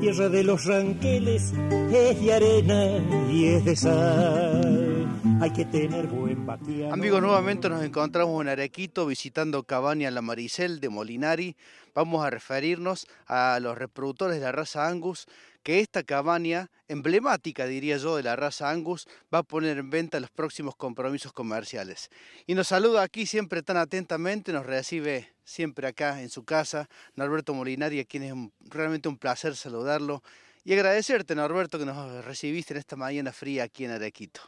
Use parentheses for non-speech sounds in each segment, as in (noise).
tierra de los ranqueles es de arena y es de sal. Hay que tener buen. Amigos, nuevamente nos encontramos en Arequito visitando Cabaña La Maricel de Molinari. Vamos a referirnos a los reproductores de la raza Angus que esta cabaña, emblemática diría yo de la raza Angus, va a poner en venta los próximos compromisos comerciales. Y nos saluda aquí siempre tan atentamente, nos recibe siempre acá en su casa, Norberto Molinari, a quien es realmente un placer saludarlo y agradecerte, Norberto, que nos recibiste en esta mañana fría aquí en Arequito.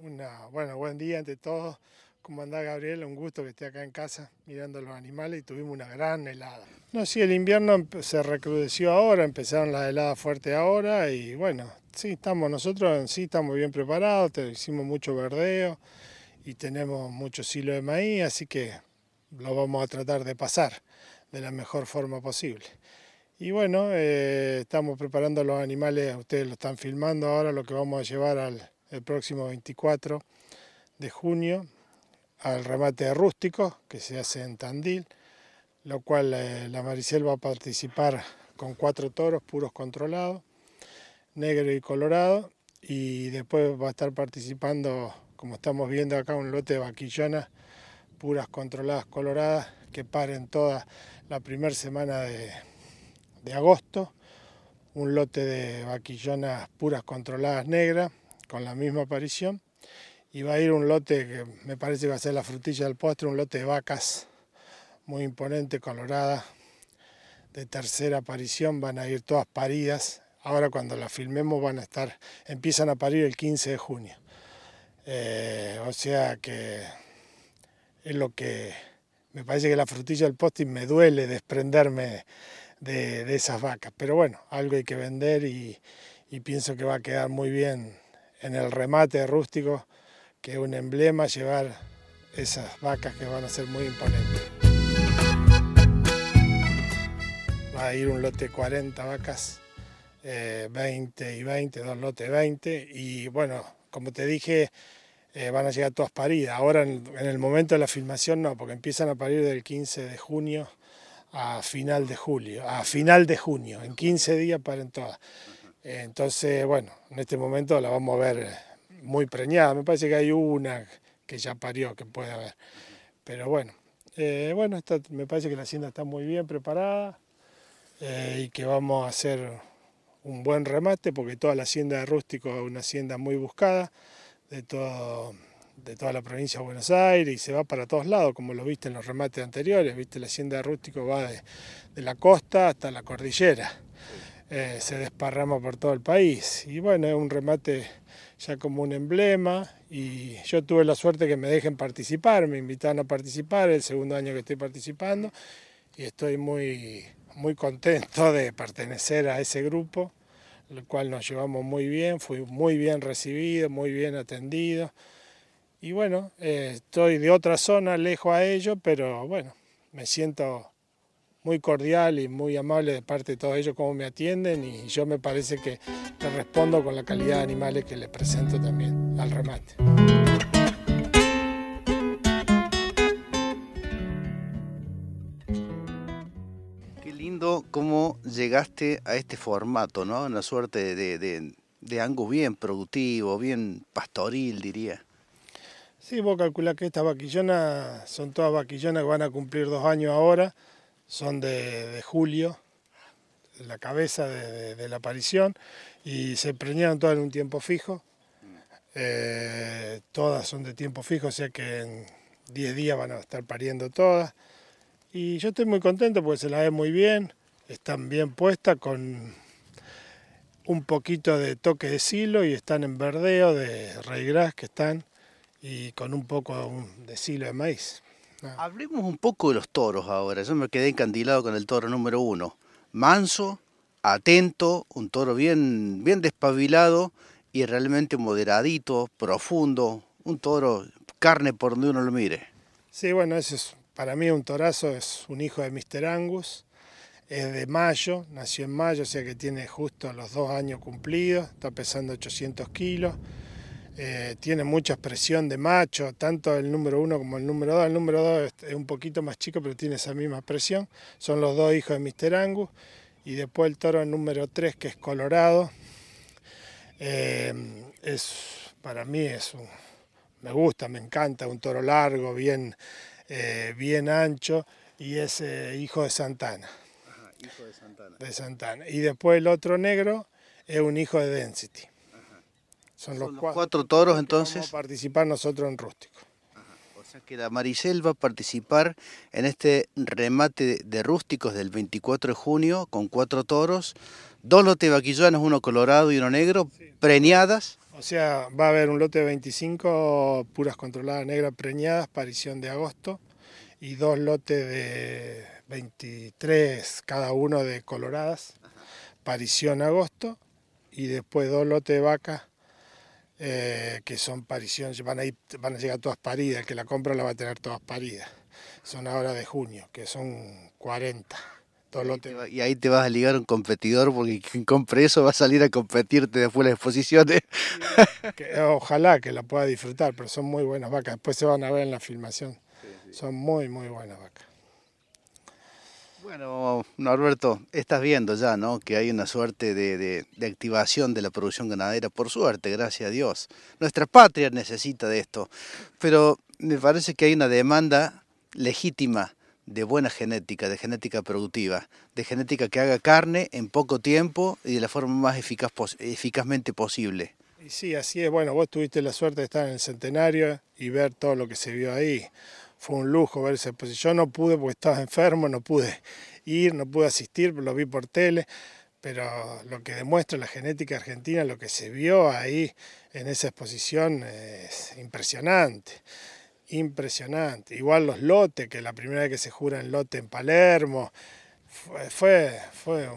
Una, bueno, buen día ante todos. ¿Cómo anda Gabriel? Un gusto que esté acá en casa mirando los animales y tuvimos una gran helada. No, sí, el invierno se recrudeció ahora, empezaron las heladas fuertes ahora y bueno, sí, estamos nosotros, sí, estamos bien preparados, hicimos mucho verdeo y tenemos mucho silo de maíz, así que lo vamos a tratar de pasar de la mejor forma posible. Y bueno, eh, estamos preparando los animales, ustedes lo están filmando ahora, lo que vamos a llevar al el próximo 24 de junio al remate rústico que se hace en Tandil, lo cual eh, la Maricel va a participar con cuatro toros puros controlados, negro y colorado, y después va a estar participando, como estamos viendo acá, un lote de vaquillonas puras controladas coloradas que paren toda la primera semana de, de agosto, un lote de vaquillonas puras controladas negras con la misma aparición y va a ir un lote que me parece que va a ser la frutilla del postre, un lote de vacas muy imponente, colorada, de tercera aparición, van a ir todas paridas. Ahora cuando la filmemos van a estar, empiezan a parir el 15 de junio. Eh, o sea que es lo que me parece que la frutilla del postre me duele desprenderme de, de, esas vacas. Pero bueno, algo hay que vender y, y pienso que va a quedar muy bien en el remate rústico que es un emblema llevar esas vacas que van a ser muy imponentes. Va a ir un lote 40 vacas, 20 eh, y 20, dos lotes 20 y bueno, como te dije, eh, van a llegar todas paridas. Ahora en, el momento de la filmación no, porque empiezan a parir del 15 de junio a final de julio, a final de junio, en 15 días paren todas. Entonces, bueno, en este momento la vamos a ver muy preñada. Me parece que hay una que ya parió, que puede haber. Pero bueno, eh, bueno, me parece que la hacienda está muy bien preparada eh, y que vamos a hacer un buen remate porque toda la hacienda de Rústico es una hacienda muy buscada de, de toda la provincia de Buenos Aires y se va para todos lados, como lo viste en los remates anteriores. Viste, la hacienda de Rústico va de la costa hasta la cordillera. Eh, se desparrama por todo el país. Y bueno, es un remate ya como un emblema y yo tuve la suerte que me dejen participar, me invitaron a participar, el segundo año que estoy participando y estoy muy, muy contento de pertenecer a ese grupo, el cual nos llevamos muy bien, fui muy bien recibido, muy bien atendido y bueno, eh, estoy de otra zona, lejos a ello, pero bueno, me siento muy cordial y muy amable de parte de todos ellos cómo me atienden y yo me parece que le respondo con la calidad de animales que les presento también al remate. Qué lindo cómo llegaste a este formato, ¿no? Una suerte de, de, de angus bien productivo, bien pastoril, diría. Sí, vos calculás que estas vaquillonas son todas vaquillonas que van a cumplir dos años ahora son de, julio, la cabeza de, la aparición, y se preñaron todas en un tiempo fijo. Eh, todas son de tiempo fijo, o sea que en 10 días van a estar pariendo todas. Y yo estoy muy contento porque se la ve muy bien, están bien puestas con un poquito de toque de silo y están en verdeo de gras que están y con un poco de silo de maíz. Hablemos un poco de los toros ahora. Yo me quedé encandilado con el toro número uno. Manso, atento, un toro bien, bien despabilado y realmente moderadito, profundo. Un toro, carne por donde uno lo mire. Sí, bueno, ese es para mí un torazo, es un hijo de Mr. Angus. Es de mayo, nació en mayo, o sea que tiene justo los dos años cumplidos, está pesando 800 kilos. Eh, tiene mucha expresión de macho, tanto el número uno como el número dos. El número dos es un poquito más chico, pero tiene esa misma expresión. Son los dos hijos de Mr. Angus Y después el toro número 3, que es colorado. Eh, es, para mí es un, me gusta, me encanta, un toro largo, bien, eh, bien ancho y es hijo de Santana. hijo de Santana. De Santana. Y después el otro negro es un hijo de Density. Son, los, cuatro, toros entonces. Vamos a participar nosotros en rústico. O sea que la Maricel va a participar en este remate de rústicos del 24 de junio con cuatro toros, dos lotes vaquillanos, uno colorado y uno negro, preñadas. O sea, va a haber un lote de 25 puras controladas negras preñadas, parición de agosto, y dos lotes de 23 cada uno de coloradas, parición agosto, y después dos lotes de vacas eh, que son pariciones, van a, ir, van a llegar todas paridas, el que la compra la va a tener todas paridas. Son ahora de junio, que son 40. Y ahí te vas a ligar un competidor porque quien compre eso va a salir a competirte después de las exposiciones. (laughs) ojalá que la pueda disfrutar, pero son muy buenas vacas. Después se van a ver en la filmación. Son muy, muy buenas vacas. Bueno, Norberto, estás viendo ya, ¿no? Que hay una suerte de, activación de la producción ganadera, por suerte, gracias a Dios. Nuestra patria necesita de esto, pero me parece que hay una demanda legítima de buena genética, de genética productiva, de genética que haga carne en poco tiempo y de la forma más eficaz, eficazmente posible. Sí, así es. Bueno, vos tuviste la suerte de estar en el centenario y ver todo lo que se vio ahí fue un lujo verse. Pues yo no pude porque estaba enfermo, no pude ir, no pude asistir, lo vi por tele, pero lo que demuestra la genética argentina, lo que se vio ahí en esa exposición es impresionante. Impresionante. Igual los lotes, que la primera vez que se jura en lote en Palermo, fue, fue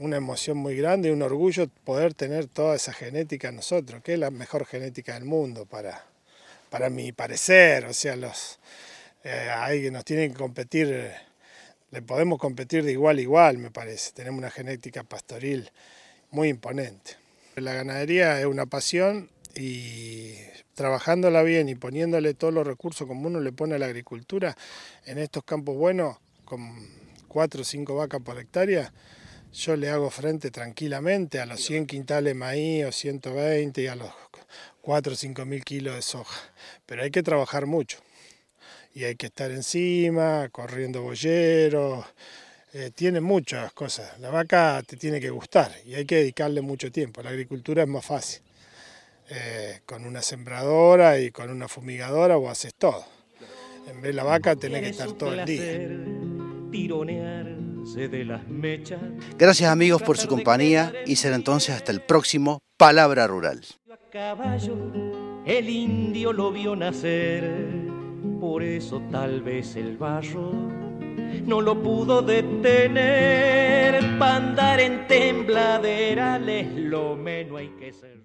una emoción muy grande y un orgullo poder tener toda esa genética nosotros, que es la mejor genética del mundo para, para mi parecer. O sea, los, eh, hay nos tienen que competir, le podemos competir de igual a igual, me parece. Tenemos una genética pastoril muy imponente. La ganadería es una pasión y trabajándola bien y poniéndole todos los recursos como uno le pone a la agricultura, en estos campos buenos, con 4 o 5 vacas por hectárea, yo le hago frente tranquilamente a los 100 quintales de maíz o 120 y a los 4 o 5 mil kilos de soja. Pero hay que trabajar mucho y hay que estar encima, corriendo bolleros, eh, tiene muchas cosas. La vaca te tiene que gustar y hay que dedicarle mucho tiempo. La agricultura es más fácil. Eh, con una sembradora y con una fumigadora vos haces todo. En vez de la vaca tenés que estar todo el día. Gracias amigos por su compañía y será entonces hasta el próximo Palabra Rural. el indio lo vio nacer por eso tal vez el barro no lo pudo detener. Para andar en tembladerales lo menos hay que ser.